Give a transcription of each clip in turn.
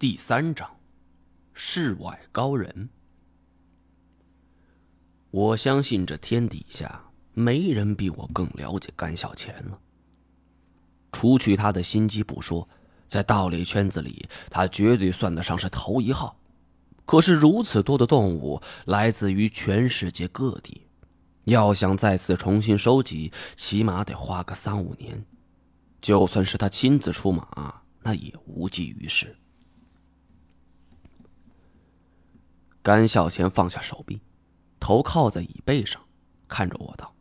第三章，世外高人。我相信这天底下没人比我更了解甘小钱了。除去他的心机不说，在盗猎圈子里，他绝对算得上是头一号。可是如此多的动物来自于全世界各地，要想再次重新收集，起码得花个三五年。就算是他亲自出马，那也无济于事。甘小钱放下手臂，头靠在椅背上，看着我道：“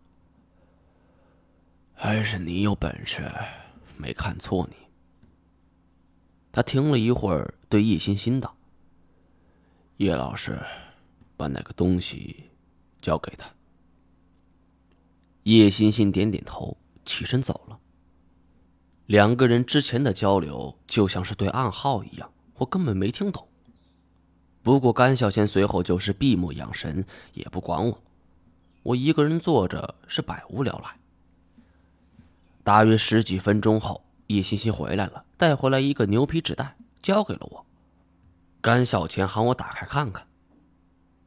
还是你有本事，没看错你。”他停了一会儿，对叶欣欣道：“叶老师，把那个东西交给他。”叶欣欣点点头，起身走了。两个人之前的交流就像是对暗号一样，我根本没听懂。不过甘小贤随后就是闭目养神，也不管我。我一个人坐着是百无聊赖。大约十几分钟后，叶欣欣回来了，带回来一个牛皮纸袋，交给了我。甘小钱喊我打开看看。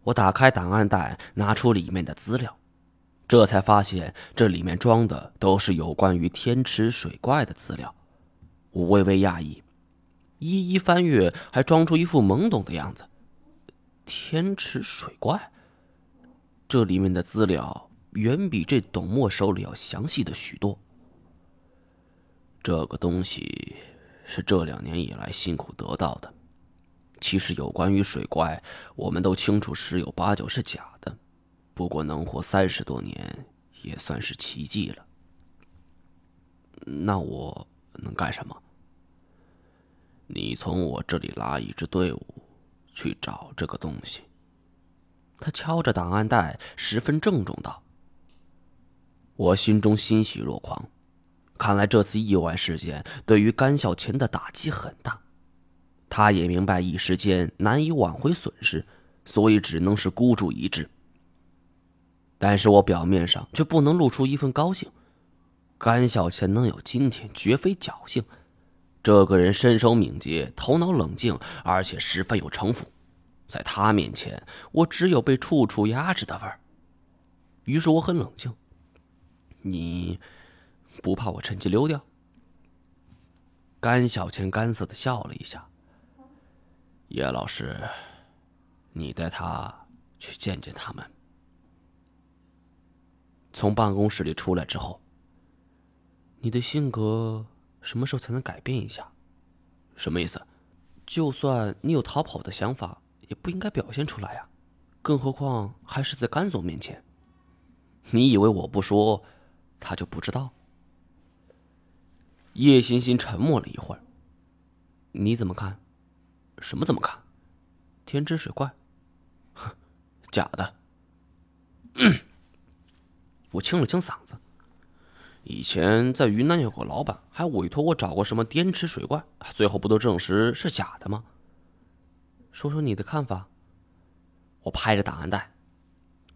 我打开档案袋，拿出里面的资料，这才发现这里面装的都是有关于天池水怪的资料。我微微讶异，一一翻阅，还装出一副懵懂的样子。天池水怪，这里面的资料远比这董默手里要详细的许多。这个东西是这两年以来辛苦得到的。其实有关于水怪，我们都清楚十有八九是假的。不过能活三十多年，也算是奇迹了。那我能干什么？你从我这里拉一支队伍。去找这个东西。他敲着档案袋，十分郑重道：“我心中欣喜若狂，看来这次意外事件对于甘小钱的打击很大。他也明白一时间难以挽回损失，所以只能是孤注一掷。但是我表面上却不能露出一份高兴。甘小钱能有今天，绝非侥幸。”这个人身手敏捷，头脑冷静，而且十分有城府，在他面前，我只有被处处压制的味儿。于是我很冷静。你不怕我趁机溜掉？甘小倩干涩的笑了一下。叶老师，你带他去见见他们。从办公室里出来之后，你的性格。什么时候才能改变一下？什么意思？就算你有逃跑的想法，也不应该表现出来呀。更何况还是在甘总面前。你以为我不说，他就不知道？叶欣欣沉默了一会儿。你怎么看？什么怎么看？天之水怪？哼，假的。我清了清嗓子。以前在云南有个老板，还委托我找过什么滇池水怪，最后不都证实是假的吗？说说你的看法。我拍着档案袋，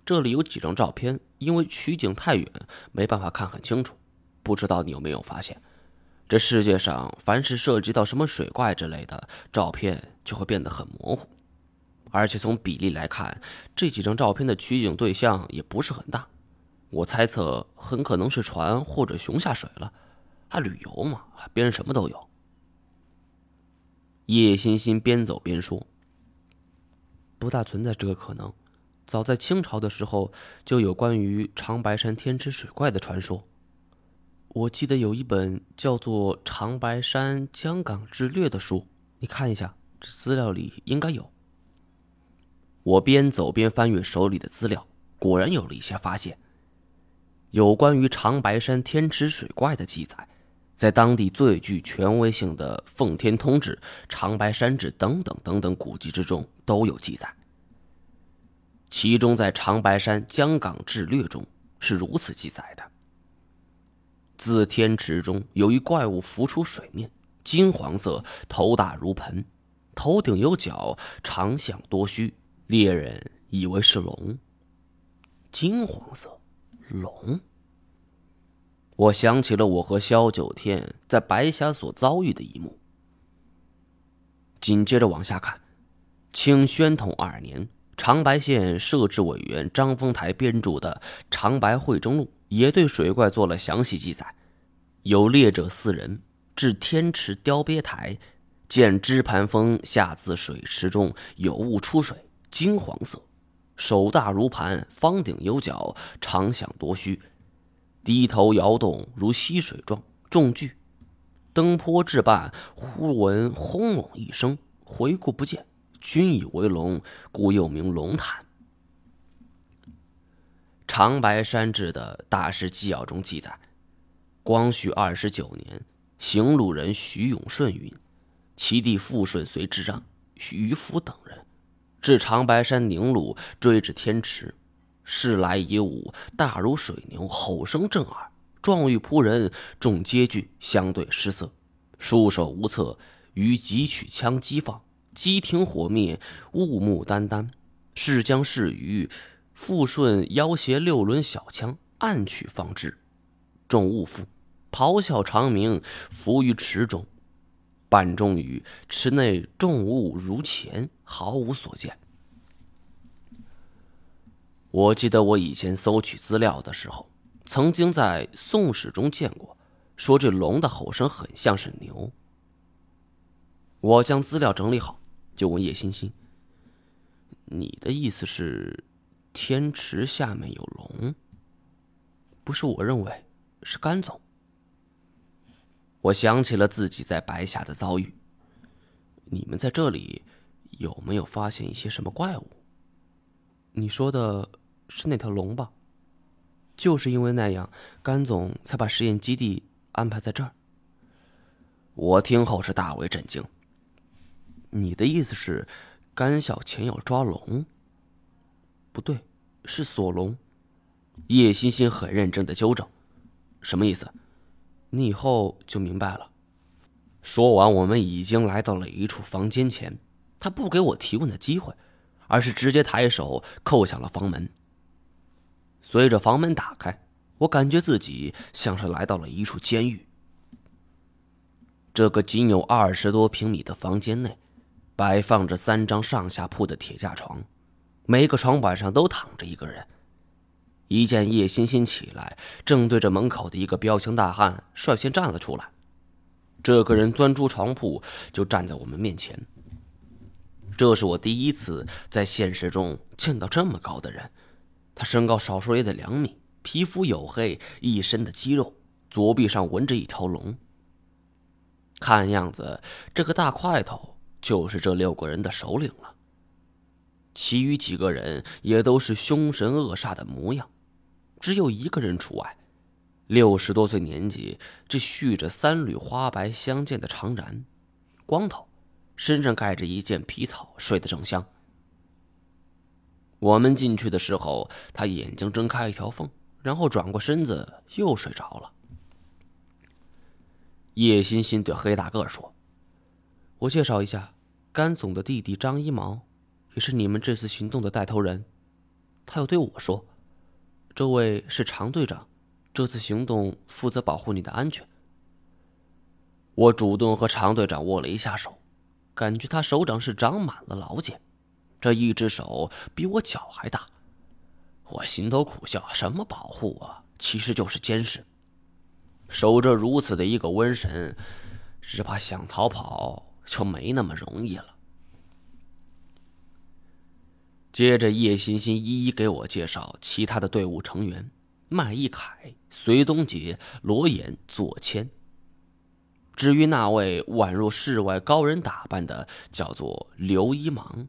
这里有几张照片，因为取景太远，没办法看很清楚。不知道你有没有发现，这世界上凡是涉及到什么水怪之类的，照片就会变得很模糊，而且从比例来看，这几张照片的取景对象也不是很大。我猜测很可能是船或者熊下水了，还旅游嘛，别人什么都有。叶欣欣边走边说：“不大存在这个可能，早在清朝的时候就有关于长白山天池水怪的传说。我记得有一本叫做《长白山江港志略》的书，你看一下，这资料里应该有。”我边走边翻阅手里的资料，果然有了一些发现。有关于长白山天池水怪的记载，在当地最具权威性的《奉天通志》《长白山志》等等等等古籍之中都有记载。其中，在《长白山江港志略》中是如此记载的：自天池中有一怪物浮出水面，金黄色，头大如盆，头顶有角，长相多须，猎人以为是龙。金黄色。龙，我想起了我和萧九天在白峡所遭遇的一幕。紧接着往下看，清宣统二年，长白县设置委员张丰台编著的《长白会征录》也对水怪做了详细记载。有猎者四人至天池雕鳖台，见支盘峰下自水池中有物出水，金黄色，手大如盘，方顶有角，长响夺须，低头摇动如溪水状，重巨。登坡至半，忽闻轰隆一声，回顾不见，均以为龙，故又名龙潭。长白山志的大师纪要中记载，光绪二十九年，行路人徐永顺云，其弟傅顺随之让徐福等人，至长白山宁路，追至天池，势来已武，大如水牛，吼声震耳。状欲扑人，众皆惧，相对失色，束手无策。于汲取枪击放，机停火灭，雾幕眈眈。是将是余，复顺腰携六轮小枪，暗取放置。众误复，咆哮长鸣，伏于池中。半中雨，池内重雾如前，毫无所见。我记得我以前搜取资料的时候。曾经在《宋史》中见过，说这龙的吼声很像是牛。我将资料整理好，就问叶欣欣：“你的意思是，天池下面有龙？不是我认为，是甘总。”我想起了自己在白峡的遭遇。你们在这里有没有发现一些什么怪物？你说的是那条龙吧？就是因为那样，甘总才把实验基地安排在这儿。我听后是大为震惊。你的意思是，甘小钱要抓龙？不对，是锁龙。叶欣欣很认真的纠正：“什么意思？你以后就明白了。”说完，我们已经来到了一处房间前，他不给我提问的机会，而是直接抬手扣响了房门。随着房门打开，我感觉自己像是来到了一处监狱。这个仅有二十多平米的房间内，摆放着三张上下铺的铁架床，每个床板上都躺着一个人。一见叶欣欣起来，正对着门口的一个彪形大汉率先站了出来。这个人钻出床铺，就站在我们面前。这是我第一次在现实中见到这么高的人。他身高少说也得两米，皮肤黝黑，一身的肌肉，左臂上纹着一条龙。看样子，这个大块头就是这六个人的首领了。其余几个人也都是凶神恶煞的模样，只有一个人除外，六十多岁年纪，这蓄着三缕花白相间的长髯，光头，身上盖着一件皮草，睡得正香。我们进去的时候，他眼睛睁开一条缝，然后转过身子又睡着了。叶欣欣对黑大个说：“我介绍一下，甘总的弟弟张一毛，也是你们这次行动的带头人。他又对我说，这位是常队长，这次行动负责保护你的安全。”我主动和常队长握了一下手，感觉他手掌是长满了老茧。这一只手比我脚还大，我心头苦笑：什么保护啊？其实就是监视。守着如此的一个瘟神，只怕想逃跑就没那么容易了。接着，叶欣欣一一给我介绍其他的队伍成员：麦一凯、隋东杰、罗岩、左谦。至于那位宛若世外高人打扮的，叫做刘一芒。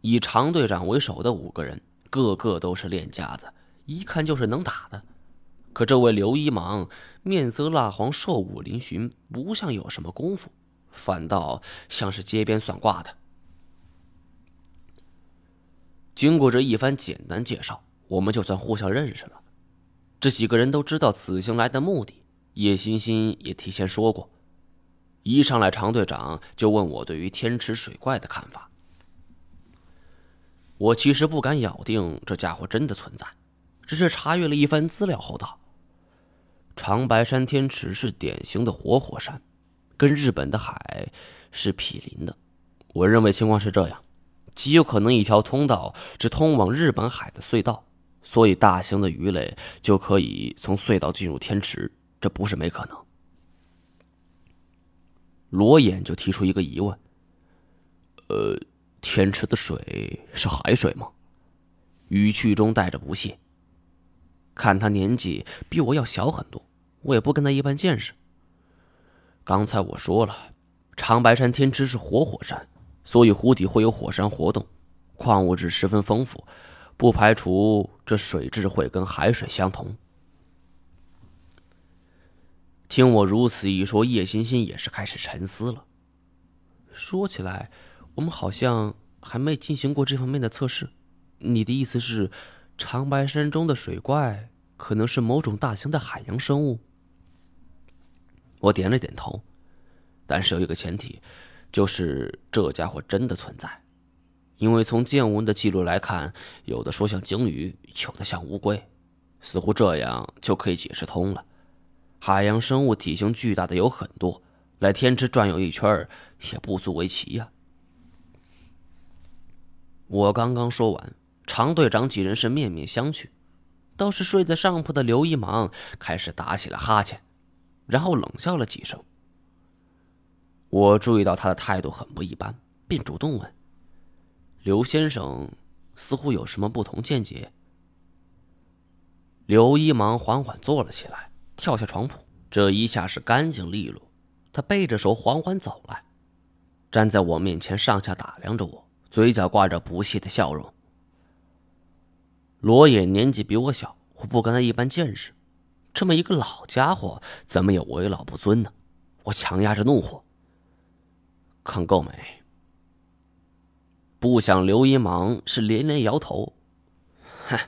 以常队长为首的五个人，个个都是练家子，一看就是能打的。可这位刘一芒面色蜡黄，瘦骨嶙峋，不像有什么功夫，反倒像是街边算卦的。经过这一番简单介绍，我们就算互相认识了。这几个人都知道此行来的目的，叶欣欣也提前说过。一上来，常队长就问我对于天池水怪的看法。我其实不敢咬定这家伙真的存在，只是查阅了一番资料后道：长白山天池是典型的活火山，跟日本的海是毗邻的。我认为情况是这样：极有可能一条通道是通往日本海的隧道，所以大型的鱼类就可以从隧道进入天池，这不是没可能。罗眼就提出一个疑问：“呃，天池的水是海水吗？”语气中带着不屑。看他年纪比我要小很多，我也不跟他一般见识。刚才我说了，长白山天池是活火山，所以湖底会有火山活动，矿物质十分丰富，不排除这水质会跟海水相同。听我如此一说，叶欣欣也是开始沉思了。说起来，我们好像还没进行过这方面的测试。你的意思是，长白山中的水怪可能是某种大型的海洋生物？我点了点头，但是有一个前提，就是这家伙真的存在。因为从见闻的记录来看，有的说像鲸鱼，有的像乌龟，似乎这样就可以解释通了。海洋生物体型巨大的有很多，来天池转悠一圈也不足为奇呀。我刚刚说完，常队长几人是面面相觑，倒是睡在上铺的刘一芒开始打起了哈欠，然后冷笑了几声。我注意到他的态度很不一般，便主动问：“刘先生，似乎有什么不同见解？”刘一芒缓缓坐了起来。跳下床铺，这一下是干净利落。他背着手缓缓走来，站在我面前，上下打量着我，嘴角挂着不屑的笑容。罗野年纪比我小，我不跟他一般见识，这么一个老家伙，怎么也为老不尊呢？我强压着怒火，看够没？不想刘一芒是连连摇头，哼。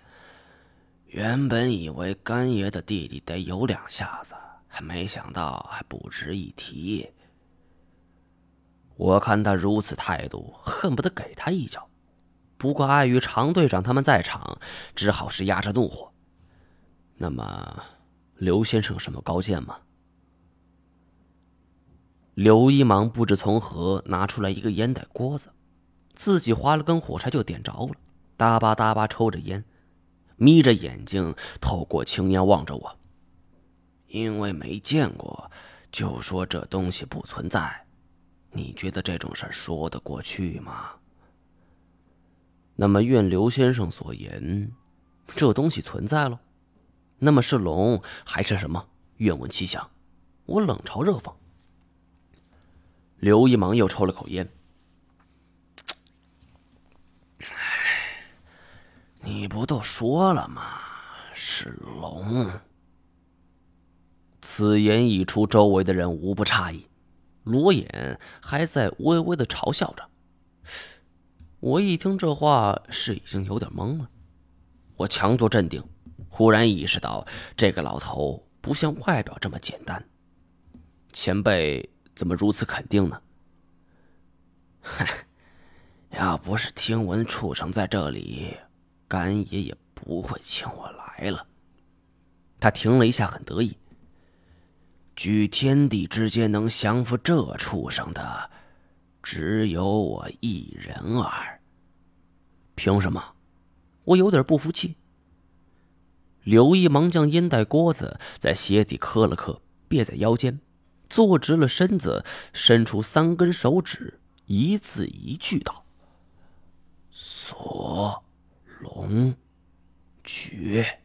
原本以为干爷的弟弟得有两下子，还没想到还不值一提。我看他如此态度，恨不得给他一脚。不过碍于常队长他们在场，只好是压着怒火。那么，刘先生有什么高见吗？刘一忙不知从何拿出来一个烟袋锅子，自己划了根火柴就点着了，哒吧哒吧抽着烟。眯着眼睛，透过青烟望着我。因为没见过，就说这东西不存在，你觉得这种事说得过去吗？那么，愿刘先生所言，这东西存在了，那么是龙还是什么？愿闻其详。我冷嘲热讽。刘一芒又抽了口烟。你不都说了吗？是龙。此言一出，周围的人无不诧异，罗眼还在微微的嘲笑着。我一听这话，是已经有点懵了。我强作镇定，忽然意识到这个老头不像外表这么简单。前辈怎么如此肯定呢？嗨，要不是听闻畜生在这里。干爷也不会请我来了。他停了一下，很得意。举天地之间能降服这畜生的，只有我一人儿。凭什么？我有点不服气。刘一忙将烟袋锅子在鞋底磕了磕，别在腰间，坐直了身子伸出三根手指一字一句道锁龙诀